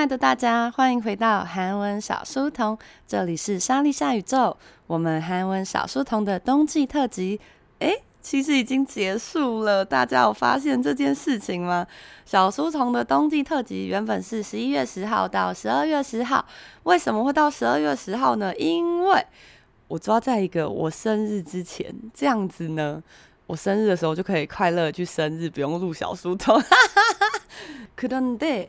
Hello，亲爱的大家，欢迎回到韩文小书童，这里是莎莉夏宇宙。我们韩文小书童的冬季特辑，诶，其实已经结束了。大家有发现这件事情吗？小书童的冬季特辑原本是十一月十号到十二月十号，为什么会到十二月十号呢？因为我抓在一个我生日之前，这样子呢，我生日的时候就可以快乐去生日，不用录小书童。그런데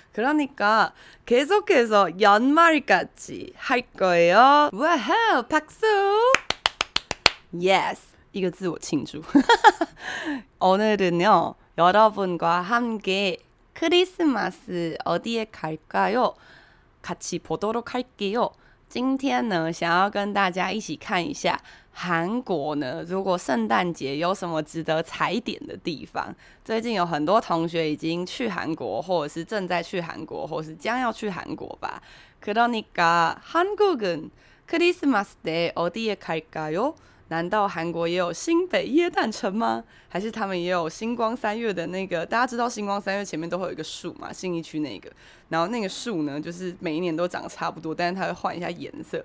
그러니까계속해서연말까지할거예요。哇吼，박수！Yes，一个字我庆祝。오늘은요여러분과함께크리스마스어디에갈까요같이보도록할게요今天呢，想要跟大家一起看一下 韩国呢，如果圣诞节有什么值得踩点的地方。最近有很多同学已经去韩国，或者是正在去韩国，或是将要去韩国吧。그러니까한국은크리스마스때어디에갈까요？难道韩国也有新北耶诞城吗？还是他们也有新光三越的那个？大家知道新光三越前面都会有一个树嘛？信义区那个，然后那个树呢，就是每一年都长得差不多，但是它会换一下颜色，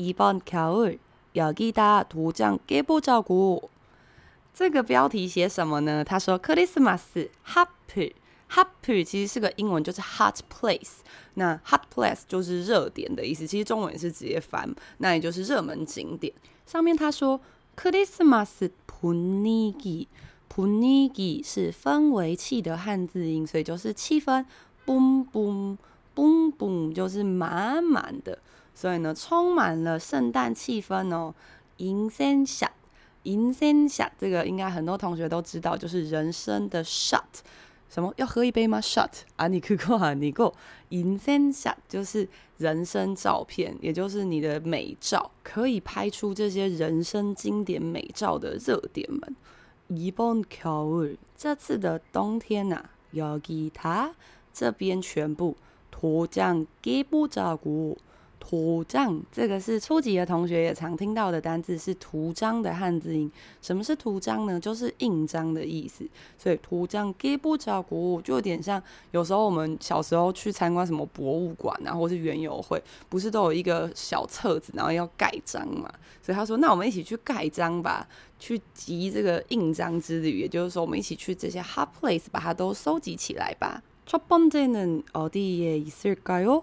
이번겨울여기다도장깨보자고。这个标题写什么呢？他说크리스마스 하플。Hot place 其实是个英文，就是 hot place。那 hot place 就是热点的意思，其实中文也是直接翻，那也就是热门景点。上面他说크리스마스 분위기， 분위기是氛围器的汉字音，所以就是气氛，boom boom boom boom 就是满满的， 所以呢，充满了圣诞气氛哦。银仙下，银仙下，这个应该很多同学都知道，就是人生的 shot。什么要喝一杯吗？shot 啊，你去够啊，你过银仙下就是人生照片，也就是你的美照，可以拍出这些人生经典美照的热点们。一번겨 울， 这次的冬天呐、啊，여기다这边全部도장깨不자 고。 图章，这个是初级的同学也常听到的单字，是图章的汉字音。什么是图章呢？就是印章的意思。所以图章给不着国，就有点像有时候我们小时候去参观什么博物馆啊，或是园游会，不是都有一个小册子，然后要盖章嘛？所以他说，那我们一起去盖章吧，去集这个印章之旅。也就是说，我们一起去这些 hot place，把它都收集起来吧。첫번째는어디에있을까요？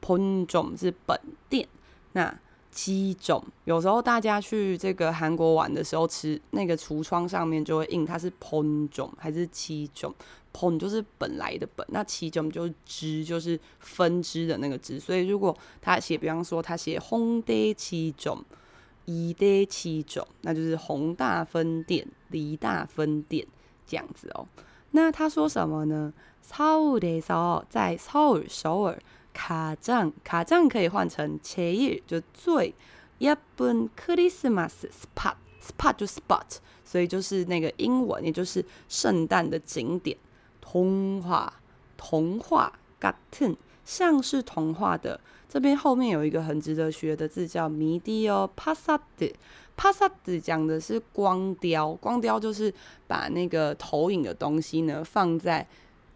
本种是本店，那七种有时候大家去这个韩国玩的时候，吃那个橱窗上面就会印它是本种还是七种，本就是本来的本，那七种就是支，就是分支的那个支。所以如果他写，比方说他写弘大七种、梨大七种，那就是弘大分店、梨大分店这样子哦。那他说什么呢？서울에서在首尔，首尔。 卡帐卡帐可以换成切叶，就最예쁜크리스마스 spot spot 就 spot，所以就是那个英文，也就是圣诞的景点。童话童话같은像是童话的，这边后面有一个很值得学的字叫미디어파사드 帕萨德讲的是光雕，光雕就是把那个投影的东西呢放在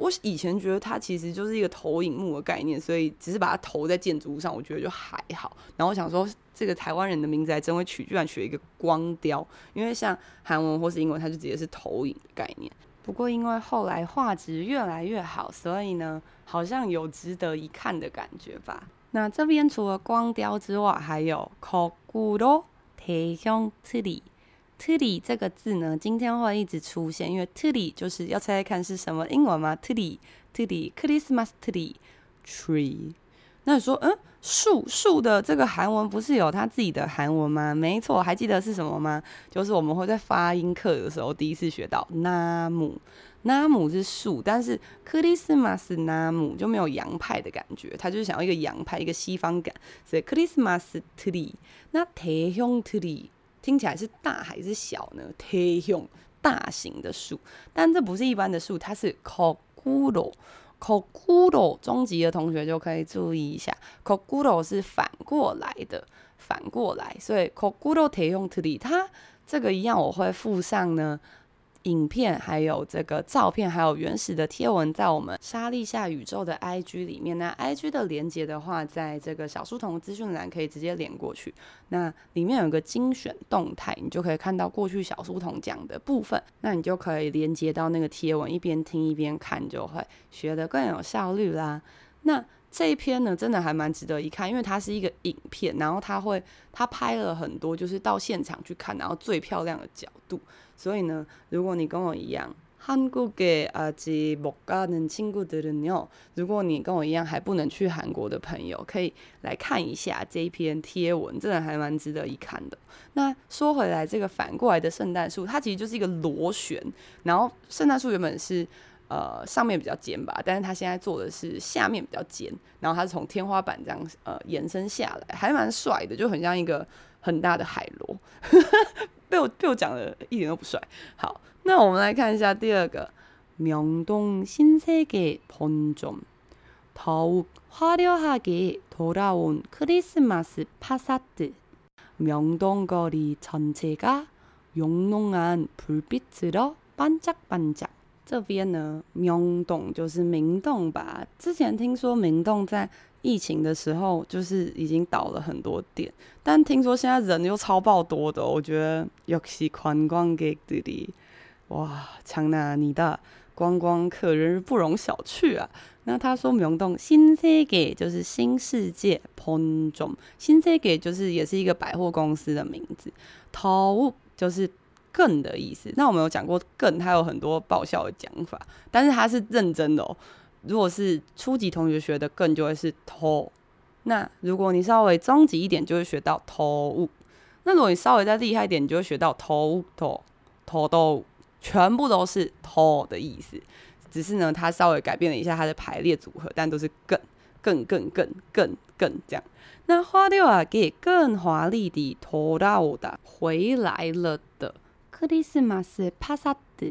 我以前觉得它其实就是一个投影幕的概念，所以只是把它投在建筑物上，我觉得就还好。然后我想说，这个台湾人的名字还真会取，居然取了一个光雕，因为像韩文或是英文，它就直接是投影的概念。不过因为后来画质越来越好，所以呢，好像有值得一看的感觉吧。那这边除了光雕之外，还有 Koguro 태。 TILLY 这个字呢，今天会一直出现，因为 TILLY 就是要猜猜看是什么英文吗？TILLY TILLY Christmas TILLY TREE。那你说，嗯，树树的这个韩文不是有它自己的韩文吗？没错，还记得是什么吗？就是我们会在发音课的时候第一次学到 NAM NAM 是树，但是 CHRISTMAS NAM 就没有洋派的感觉，它就是想要一个洋派，一个西方感。所以 CHRISTMAS 那太胸 tree。听起来是大还是小呢？太用大型的树，但这不是一般的树，它是 c o g u r o c o g u r o 中级的同学就可以注意一下 c o g u r o 是反过来的，反过来，所以 c o g u r o 太用 tree，它这个一样我会附上呢。影片还有这个照片，还有原始的贴文，在我们莎莉夏宇宙的 IG 里面。那 IG 的连接的话，在这个小书童资讯栏可以直接连过去。那里面有个精选动态，你就可以看到过去小书童讲的部分。那你就可以连接到那个贴文，一边听一边看，就会学得更有效率啦。那这一篇呢，真的还蛮值得一看，因为它是一个影片，然后他会他拍了很多，就是到现场去看，然后最漂亮的角度。所以呢，如果你跟我一样，如果你跟我一样还不能去韩国的朋友，可以来看一下这一篇贴文，真的还蛮值得一看的。那说回来，这个反过来的圣诞树，它其实就是一个螺旋，然后圣诞树原本是。呃上面比较尖吧，但是它现在做的是下面比较尖，然后它是从天花板这样呃延伸下来，还蛮帅的，就很像一个很大的海螺。被我被我讲的一点都不帅。好，那我们来看一下第二个，명동신세계본점더욱화려하게돌아온크리스마스파사드명동거리전체가용롱한불빛으로반짝반짝。 这边呢，明洞就是明洞吧？之前听说明洞在疫情的时候，就是已经倒了很多店，但听说现在人又超爆多的。我觉得역시관광객들이哇，强纳你的观光客人不容小觑啊。那他说明洞新世界就是新世界，본점新世界就是也是一个百货公司的名字，더욱就是。 更的意思。那我们有讲过更，它有很多爆笑的讲法，但是它是认真的哦。如果是初级同学学的更，就会是偷。那如果你稍微中级一点，就会学到偷物。那如果你稍微再厉害一点，你就会学到偷偷偷偷，全部都是偷的意思。只是呢，它稍微改变了一下它的排列组合，但都是更更更更更更这样。那花掉啊，给更华丽的偷到的回来了的。克里斯马斯帕萨德，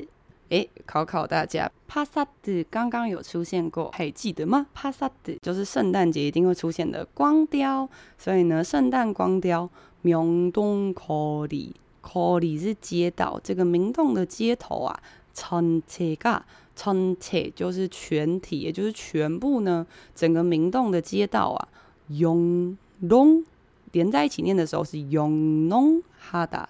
诶，考考大家，帕萨德刚刚有出现过，还记得吗？帕萨德就是圣诞节一定会出现的光雕，所以呢，圣诞光雕，明洞거리，거리是街道，这个明洞的街头啊，전체가，전체就是全体，也就是全部呢，整个明洞的街道啊，영롱连在一起念的时候是영롱하다。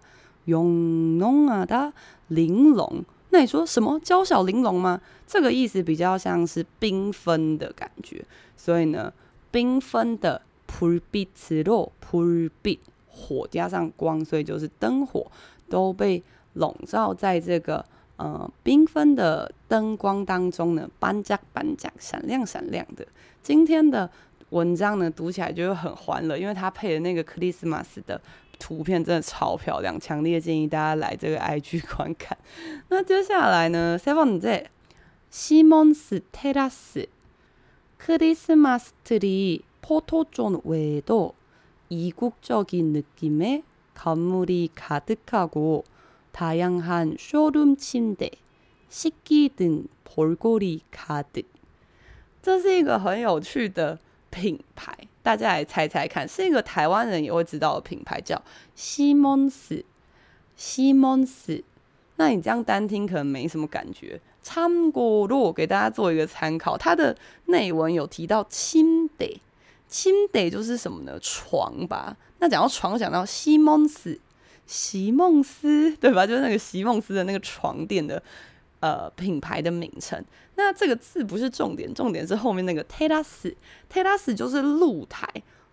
雍浓啊的玲珑，那你说什么娇小玲珑吗？这个意思比较像是缤纷的感觉，所以呢，缤纷的불빛으로，불빛火加上光，所以就是灯火都被笼罩在这个呃缤纷的灯光当中呢，반짝반짝闪亮闪亮的。今天的文章呢，读起来就会很欢乐，因为它配的那个克里斯玛斯的。 图片真的超漂亮，强烈建议大家来这个 IG 观看。那接下来呢，세번째西蒙斯테라스크리스마스트리포토존외에도 이국적인 느낌의 건물이 가득하고 다양한 쇼룸 침대, 식기 등 볼거리 가득。这是一个很有趣的品牌， 大家来猜猜看，是一个台湾人也会知道的品牌，叫西蒙斯。西蒙斯，那你这样单听可能没什么感觉。参过路给大家做一个参考，它的内文有提到침대，침대就是什么呢？床吧。那讲到床，讲到西蒙斯，席梦思，对吧？就是那个席梦思的那个床垫的 呃，品牌的名称，那这个字不是重点，重点是后面那个 terrace。terrace 就是露台。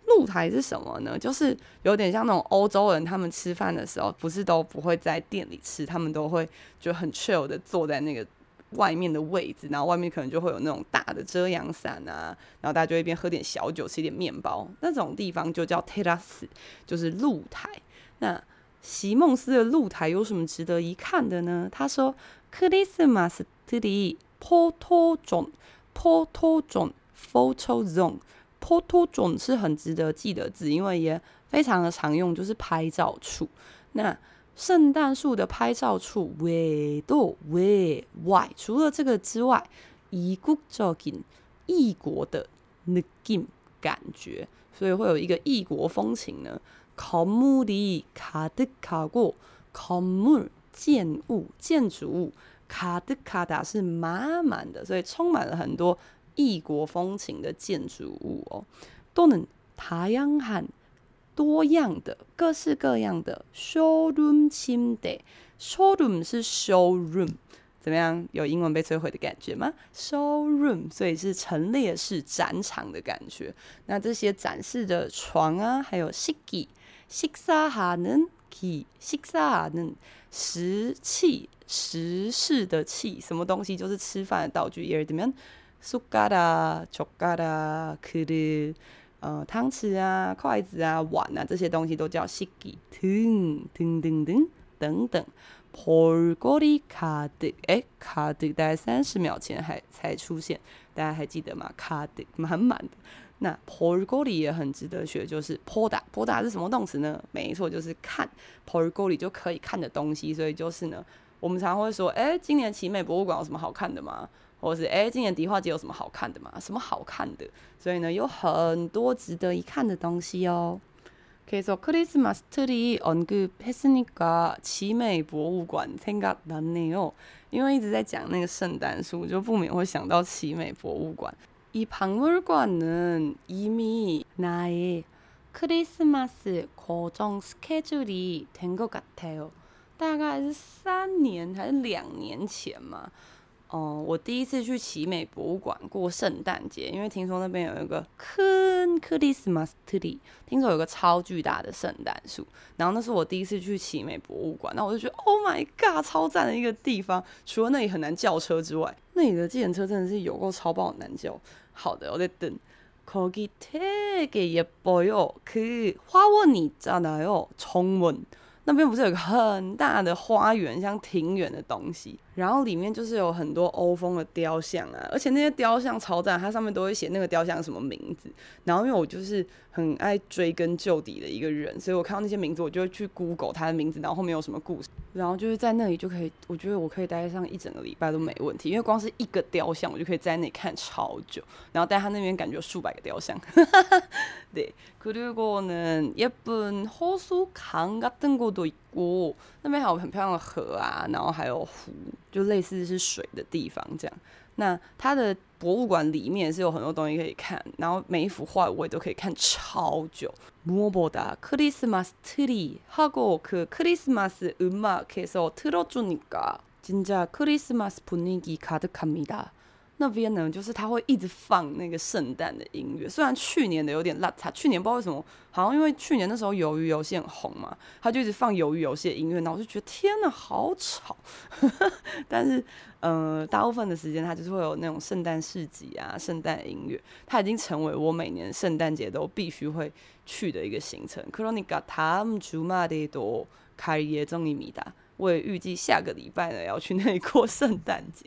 露台是什么呢？就是有点像那种欧洲人，他们吃饭的时候，不是都不会在店里吃，他们都会就很 chill 的坐在那个外面的位置，然后外面可能就会有那种大的遮阳伞啊，然后大家就一边喝点小酒，吃点面包，那种地方就叫 terrace，就是露台。那席梦思的露台有什么值得一看的呢？他说。：“Christmas tree photo zone，photo zone，photo zone，photo zone 是很值得记的字，因为也非常的常用，就是拍照处。那圣诞树的拍照处，외도 외外，除了这个之外，异国적인异国的느낌感觉，所以会有一个异国风情呢。건물이가득하고，건물 建物建筑物，가득하다是满满的，所以充满了很多异国风情的建筑物哦。또는다양한多样的、各式各样的 showroom 침대，showroom 是 showroom，怎么样？有英文被摧毁的感觉吗？showroom，所以是陈列室、展场的感觉。那这些展示的床啊，还有식기식사하는 器，食器，食事的器，什么东西就是吃饭的道具？有什么？숟가 락， 젓가 락， 그 리， 呃，汤匙啊，筷子啊，碗啊，这些东西都叫식 기。 등， 등， 등， 等，等等。porco 的卡德，哎，卡德，大概三十秒前还才出现，大家还记得吗？卡得满满的。那볼거리也很值得学，就是보다，보다是什么动词呢？没错，就是看。볼거리就可以看的东西，所以就是呢，我们常常会说，哎，今年奇美博物馆有什么好看的吗？或者是哎，今年迪化街有什么好看的吗？什么好看的？所以呢，有很多值得一看的东西哦。可以说크리스마스 트리 언급했으니까奇美博物馆생각났네요。因为一直在讲那个圣诞树，就不免会想到奇美博物馆。 이박물관은이미나의크리스마스고정스케줄이된것같아요大概是三年还是两年前嘛。 哦、嗯，我第一次去奇美博物馆过圣诞节，因为听说那边有一个큰크리스마스 tree，听说有个超巨大的圣诞树，然后那是我第一次去奇美博物馆，那我就觉得 Oh my God，超赞的一个地方。除了那里很难叫车之外，那里的计程车真的是有够超爆难叫。好的，我在等。거기되게예뻐요그화원이있잖아요정원那边不是有个很大的花园，像庭园的东西， 然后里面就是有很多欧风的雕像啊，而且那些雕像超赞，它上面都会写那个雕像什么名字。然后因为我就是很爱追根究底的一个人，所以我看到那些名字，我就会去 Google 它的名字，然后后面有什么故事，然后就是在那里就可以，我觉得我可以待上一整个礼拜都没问题，因为光是一个雕像，我就可以在那里看超久。然后在他那边感觉有数百个雕像，对。그리고는예쁜호수강같은곳도 있 고，那边还有很漂亮的河啊，然后还有湖，就类似是水的地方这样。那它的博物馆里面是有很多东西可以看，然后每一幅画我也都可以看超久。무엇보다크리스마스트리하고그크리스마스음악계속틀어주니까진짜크리스마스분위기가득합니다 那边呢，就是他会一直放那个圣诞的音乐。虽然去年的有点邋遢，去年不知道为什么，好像因为去年那时候鱿鱼游戏很红嘛，他就一直放鱿鱼游戏的音乐。那我就觉得天哪，好吵！但是，呃，大部分的时间他就是会有那种圣诞市集啊、圣诞音乐。它已经成为我每年圣诞节都必须会去的一个行程。克罗尼卡塔姆祖玛的多开耶中尼米达，我也预计下个礼拜呢要去那里过圣诞节。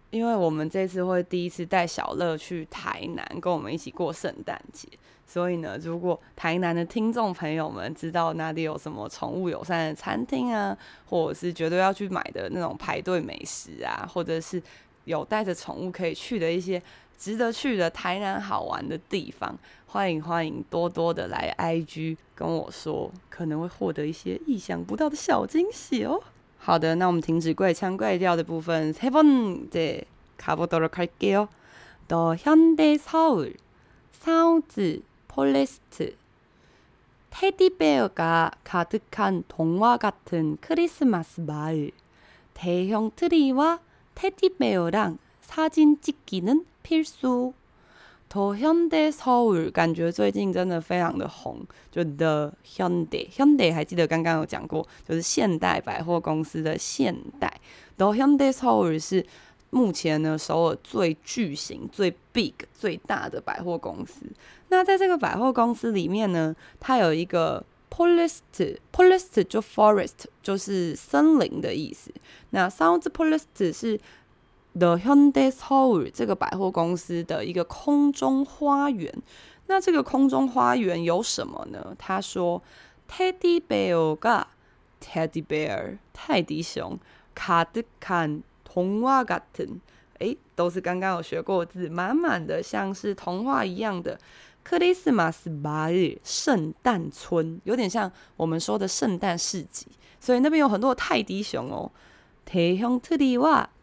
因为我们这次会第一次带小乐去台南，跟我们一起过圣诞节，所以呢，如果台南的听众朋友们知道哪里有什么宠物友善的餐厅啊，或者是绝对要去买的那种排队美食啊，或者是有带着宠物可以去的一些值得去的台南好玩的地方，欢迎欢迎多多的来 IG 跟我说，可能会获得一些意想不到的小惊喜哦。 好的，那我们停止怪腔怪调的部分，세 번째 가보도록 할게요. 더 현대 서울, 사우즈 폴레스트. 테디베어가 가득한童话 같은 크리스마스 마을. 대형 트리와 테디베어랑 사진 찍기는 필수. 的现代首尔感觉最近真的非常的红，就 The Hyundai，Hyundai 还记得刚刚有讲过，就是现代百货公司的现代。The Hyundai 首尔是目前呢首尔最巨型、最 big、最大的百货公司。那在这个百货公司里面呢，它有一个 Polest，Polest 就 forest 就是森林的意思。那 Sounds Polest 是。The Hyundai Seoul 这个百货公司的一个空中花园，那这个空中花园有什么呢？他说，Teddy Bear 噶 Teddy Bear 泰迪熊，卡的看童话같은，诶，都是刚刚有学过字，满满的像是童话一样的。Christmas 마을 圣诞村，有点像我们说的圣诞市集，所以那边有很多泰迪熊哦。대형트리와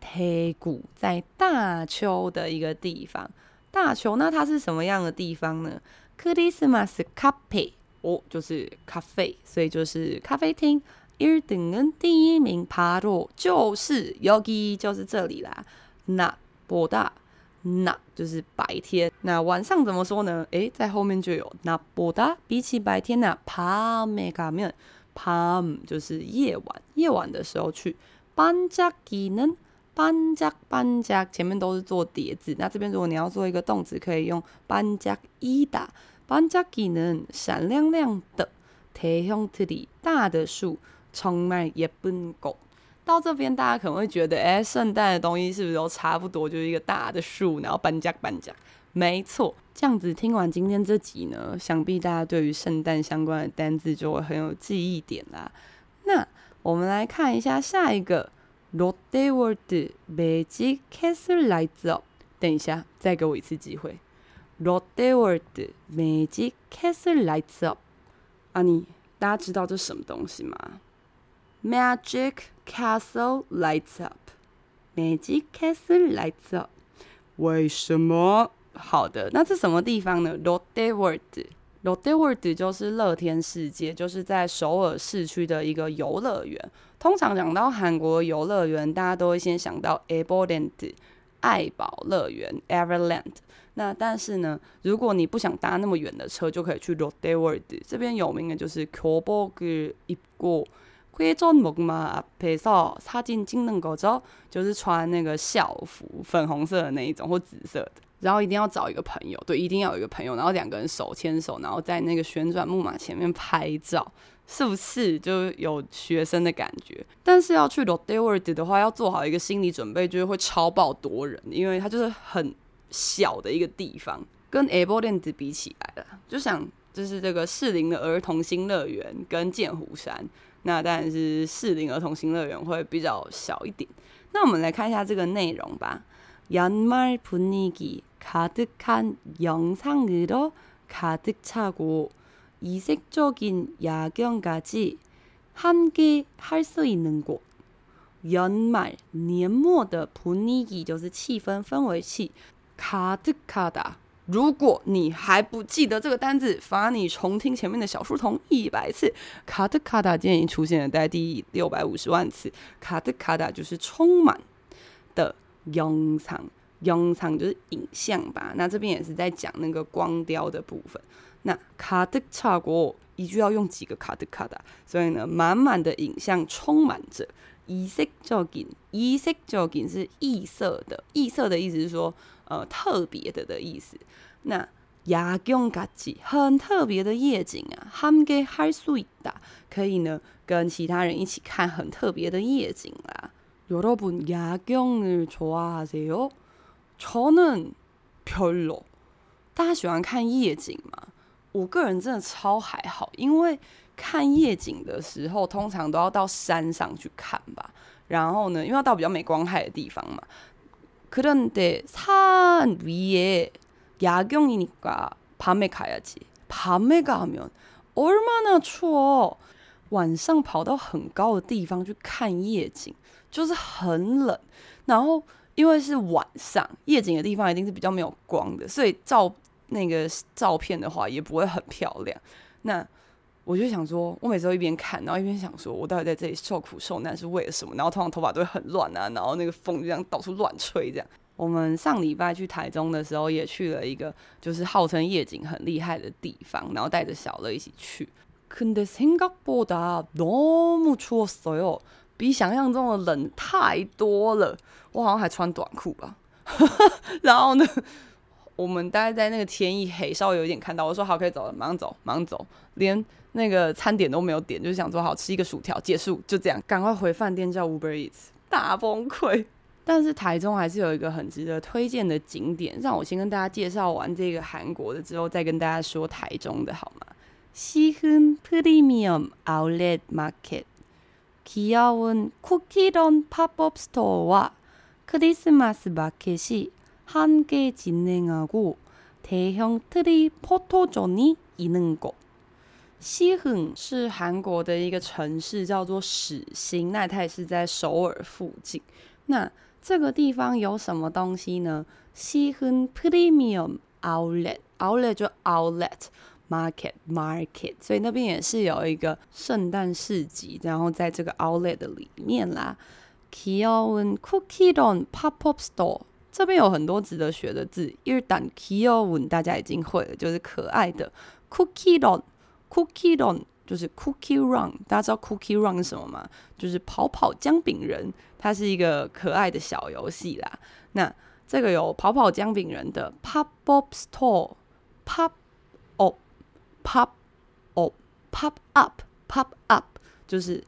대구在大邱的一个地方，大邱那它是什么样的地方呢？크리스마스카페哦，就是咖啡，所以就是咖啡厅。1등은第一名，바로就是여기就是这里啦。낮보다 낮就是白天，那晚上怎么说呢？诶，在后面就有낮보다比起白天呢，밤에가면밤就是夜晚，夜晚的时候去。반짝이는 반짝반짝前面都是做叠字，那这边如果你要做一个动词，可以用반짝이다。반짝이는闪亮亮的대형트리大的树，정말예쁜곳。到这边大家可能会觉得，哎，圣诞的东西是不是都差不多？就是一个大的树，然后반짝반짝。没错，这样子听完今天这集呢，想必大家对于圣诞相关的单字就会很有记忆点啦。那我们来看一下下一个。 롯데월드 매직 캐슬 라이트업。等一下，再给我一次机会。롯데월드 매직 캐슬 라이트업。啊，你大家知道这是什么东西吗？Magic Castle lights up。Magic Castle lights up。为什么？好的，那这什么地方呢？롯데월드。롯데월드就是乐天世界，就是在首尔市区的一个游乐园。 通常讲到韩国游乐园，大家都会先想到 Everland 爱宝乐园 Everland。那但是呢，如果你不想搭那么远的车，就可以去 Lotte World。这边有名的就是 교복을 입고 회전목마 앞에서 사진 찍는 거죠，就是穿那个校服，粉红色的那一种或紫色的。然后一定要找一个朋友，对，一定要有一个朋友，然后两个人手牵手，然后在那个旋转木马前面拍照， 是不是就有学生的感觉？但是要去 Lotte World 的话，要做好一个心理准备，就是会超爆多人，因为它就是很小的一个地方，跟 Everland 比起来了，就想就是这个士林的儿童新乐园跟剑湖山，那当然是士林儿童新乐园会比较小一点。那我们来看一下这个内容吧，연말분위기 가득한 영상으로 가득 차고 이색적인 야경까지 함께할수있는 곳，연말年末的분위기就是气氛氛围器，가득하다。如果你还不记得这个单字，罚你重听前面的小书童一百次。가득하다今天已经出现了在第六百五十万次。가득하다就是充满的영상，영상就是影像吧。那这边也是在讲那个光雕的部分。 那가득차고一句要用几个가득하다，所以呢，满满的影像充满着。이색적인，이색적인是异色的，异色的意思是说，呃，特别的的意思。那야경같이很特别的夜景啊，함께할수있다，可以呢跟其他人一起看很特别的夜景啦。여러분야경을좋아하세요？저는별로。大家喜欢看夜景吗？ 我个人真的超还好，因为看夜景的时候，通常都要到山上去看吧。然后呢，因为要到比较没光害的地方嘛。그런데산위에야경이니까밤에가야지밤에가면얼마나추워晚上跑到很高的地方去看夜景，就是很冷。然后因为是晚上，夜景的地方一定是比较没有光的，所以照。 那个照片的话也不会很漂亮。那我就想说，我每次都一边看，然后一边想说，我到底在这里受苦受难是为了什么？然后通常头发都会很乱啊，然后那个风就这样到处乱吹。这样，我们上礼拜去台中的时候，也去了一个就是号称夜景很厉害的地方，然后带着小乐一起去。근데생각보다너무추웠어요，比想象中的冷太多了。我好像还穿短裤吧。然后呢？ 我们大概在那个天一黑，稍微有一点看到，我说好，可以走了，马上走，马上走，连那个餐点都没有点，就想说好吃一个薯条，结束，就这样，赶快回饭店叫 Uber Eats，大崩溃。但是台中还是有一个很值得推荐的景点，让我先跟大家介绍完这个韩国的之后，再跟大家说台中的好吗？西亨 Premium Outlet Market，귀여운쿠키런 팝업 스토어와 크리스마스 마켓이 함께 진행하고 대형 트리 포토존이 있는 곳。西亨是韩国的一个城市，叫做始兴，那它也是在首尔附近。那这个地方有什么东西呢？西亨 Premium Outlet，Outlet 就 Outlet，Market Market，所以那边也是有一个圣诞市集，然后在这个 Outlet 的里面啦。귀여운 Cookie Run Pop-up Store。 这边有很多值得学的字，일단귀여운大家已经会了，就是可爱的。Cookie run，Cookie run 就是 Cookie run，大家知道 Cookie run 是什么吗？就是跑跑姜饼人，它是一个可爱的小游戏啦。那这个有跑跑姜饼人的 Pop Up Store，Pop Up，Pop Up，Pop Up，Pop Up，就是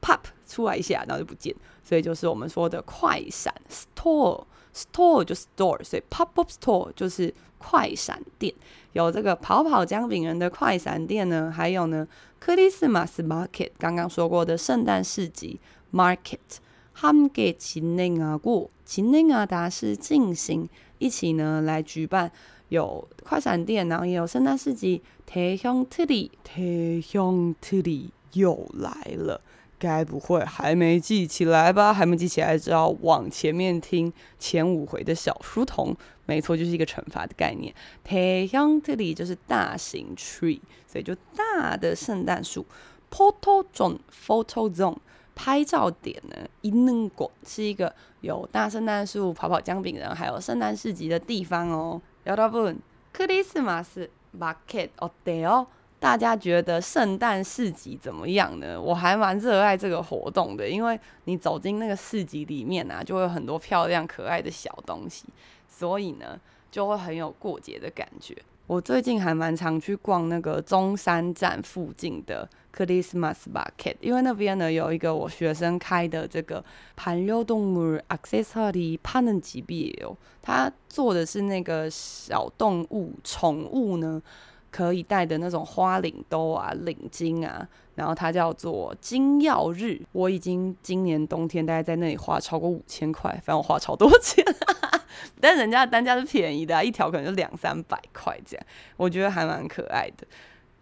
Pop 出来一下，然后就不见，所以就是我们说的快闪 Store。 Store 就是 store，所以 pop up store 就是快闪店。有这个跑跑姜饼人的快闪店呢，还有呢，크리스마스 market 刚刚说过的圣诞市集 market。함께진행하고 진행하다是进行，一起呢来举办有快闪店，然后也有圣诞市集。대형트리，대형트리又来了。 该不会还没记起来吧？还没记起来，只要往前面听前五回的小书童。没错，就是一个惩罚的概念。太阳这里就是大型 tree，所以就大的圣诞树。photo zone，photo zone 拍照点呢，있는 곳是一个有大圣诞树、跑跑姜饼人，还有圣诞市集的地方哦。여러분，크리스마스마켓어때요？ 大家觉得圣诞市集怎么样呢？我还蛮热爱这个活动的，因为你走进那个市集里面啊，就会有很多漂亮可爱的小东西，所以呢，就会很有过节的感觉。我最近还蛮常去逛那个中山站附近的 Christmas Market，因为那边呢有一个我学生开的这个盘流动物 accessory 攀登级别哦，他做的是那个小动物宠物呢。可以戴的那种花领兜啊、领巾啊，然后它叫做金曜日。我已经今年冬天大概在那里花超过五千块，反正我花超多钱，但人家的单价是便宜的啊，一条可能就两三百块这样，我觉得还蛮可爱的。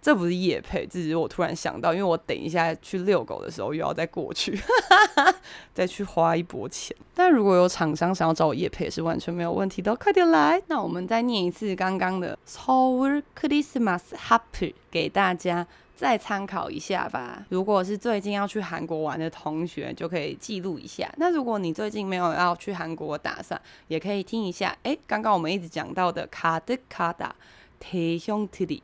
这不是夜配，只是我突然想到，因为我等一下去遛狗的时候又要再过去，再去花一波钱。但如果有厂商想要找我夜配，是完全没有问题的，快点来。那我们再念一次刚刚的 s o u r Christmas Happy 给大家。再参考一下吧。如果是最近要去韩国玩的同学，就可以记录一下。那如果你最近没有要去韩国打算，也可以听一下。哎、刚刚我们一直讲到的卡德卡达，提胸特里，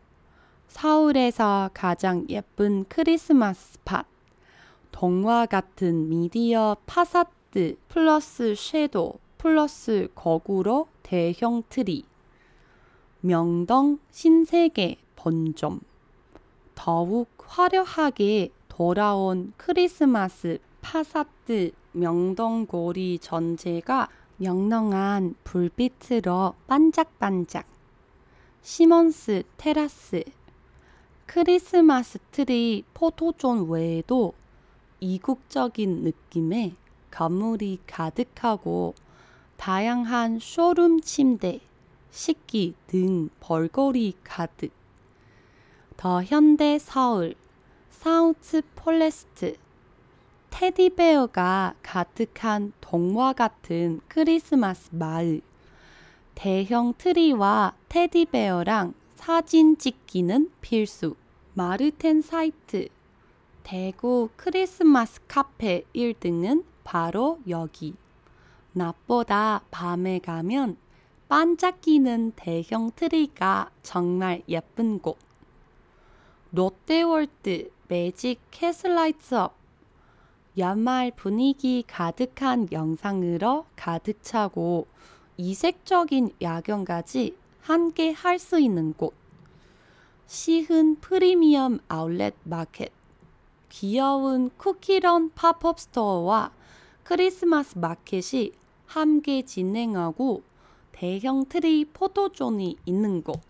서울에서 가장 예쁜 크리스마스 팟, 동화 같은 미디어 파사드 플러스 섀도우 플러스 거꾸로 대형 트리, 명동 신세계 본점, 더욱 화려하게 돌아온 크리스마스 파사드 명동고리 전체가 명랑한 불빛으로 반짝반짝, 시몬스 테라스, 크리스마스 트리 포토존 외에도 이국적인 느낌의 건물이 가득하고 다양한 쇼룸 침대, 식기 등 볼거리 가득. 더 현대 서울, 사우트 폴레스트, 테디베어가 가득한 동화 같은 크리스마스 마을. 대형 트리와 테디베어랑 사진 찍기는 필수. 마르텐 사이트 대구 크리스마스 카페 1등은 바로 여기. 낮보다 밤에 가면 반짝이는 대형 트리가 정말 예쁜 곳. 롯데월드 매직 캐슬라이트업 연말 분위기 가득한 영상으로 가득 차고 이색적인 야경까지 함께 할 수 있는 곳. 시흥 프리미엄 아울렛 마켓, 귀여운 쿠키런 팝업 스토어와 크리스마스 마켓이 함께 진행하고 대형 트리 포토존이 있는 곳.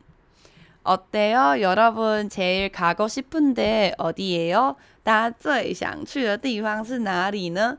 어때요? 여러분 제일 가고 싶은데 어디예요? 大家最想去的地方是哪里呢?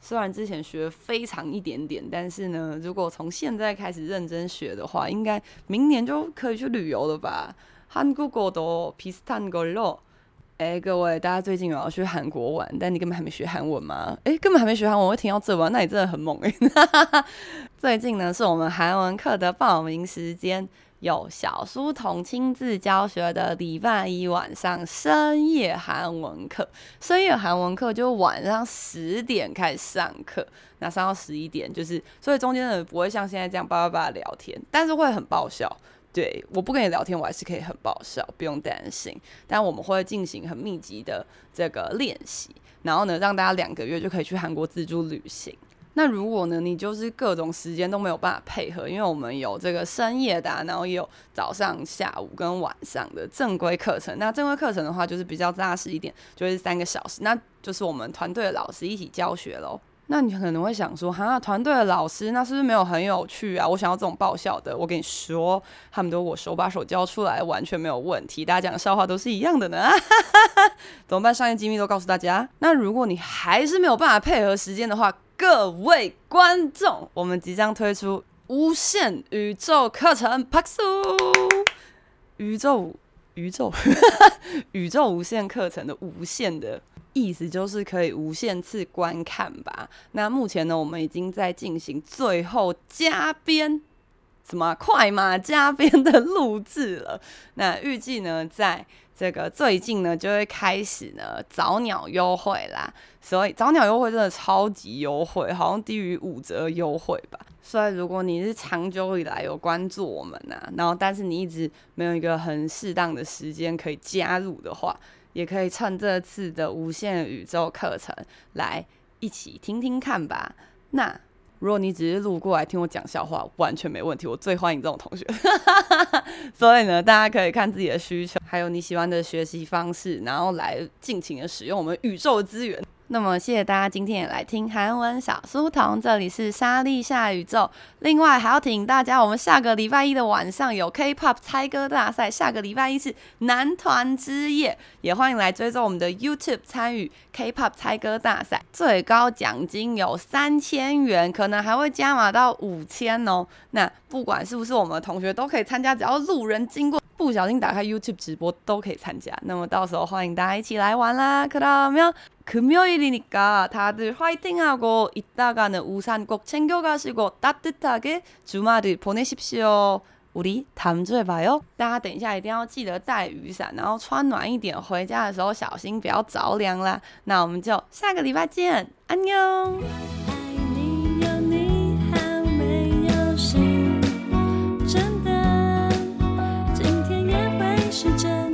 虽然之前学了非常一点点，但是呢，如果从现在开始认真学的话，应该明年就可以去旅游了吧？韩国都비슷한걸로。哎，各位，大家最近有要去韩国玩，但你根本还没学韩文吗？哎，根本还没学韩文，我会听到这吧？那你真的很猛哎！最近呢，是我们韩文课的报名时间， 有小书童亲自教学的礼拜一晚上深夜韩文课。深夜韩文课就晚上十点开始上课，那上到十一点，就是所以中间的不会像现在这样叭叭叭聊天，但是会很爆笑。对，我不跟你聊天，我还是可以很爆笑，不用担心。但我们会进行很密集的这个练习，然后呢，让大家两个月就可以去韩国自助旅行。那如果呢，你就是各种时间都没有办法配合，因为我们有这个深夜的，然后也有早上、下午跟晚上的正规课程。那正规课程的话，就是比较扎实一点，就是三个小时，那就是我们团队的老师一起教学喽。那你可能会想说，哈，团队的老师那是不是没有很有趣啊？我想要这种爆笑的。我跟你说，他们都我手把手教出来，完全没有问题。大家讲的笑话都是一样的呢。怎么办？商业机密都告诉大家。那如果你还是没有办法配合时间的话，各位观众，我们即将推出无限宇宙课程，，Paxu，！宇宙，宇宙，宇宙无限课程的无限的。意思就是可以无限次观看吧。那目前呢，我们已经在进行最后加编什么快马加鞭的录制了。那预计呢，在这个最近呢，就会开始呢早鸟优惠啦。所以早鸟优惠真的超级优惠，好像低于五折优惠吧。所以如果你是长久以来有关注我们呐、啊，然后但是你一直没有一个很适当的时间可以加入的话，也可以趁这次的无限宇宙课程来一起听听看吧。那如果你只是路过来听我讲笑话，完全没问题，我最欢迎这种同学。所以呢，大家可以看自己的需求，还有你喜欢的学习方式，然后来尽情的使用我们宇宙资源。那么，谢谢大家今天也来听韩文小书童，这里是莎莉夏宇宙。另外，还要提醒大家，我们下个礼拜一的晚上有 K-pop 猜歌大赛，下个礼拜一是男团之夜，也欢迎来追踪我们的 YouTube 参与 K-pop 猜歌大赛，最高奖金有三千元，可能还会加码到五千哦。那不管是不是我们的同学都可以参加，只要路人经过。不小心打开 YouTube 直播都可以参加，那么到时候欢迎大家一起来玩啦！그러면금요일이니까다들화이팅하고이따가는우산꼭챙겨가시고따뜻하게주말을보내십시오우리다음주에봐요大家等一下一定要记得带雨伞，然后穿暖一点，回家的时候小心不要着凉啦。那我们就下个礼拜见，安妞。 是真。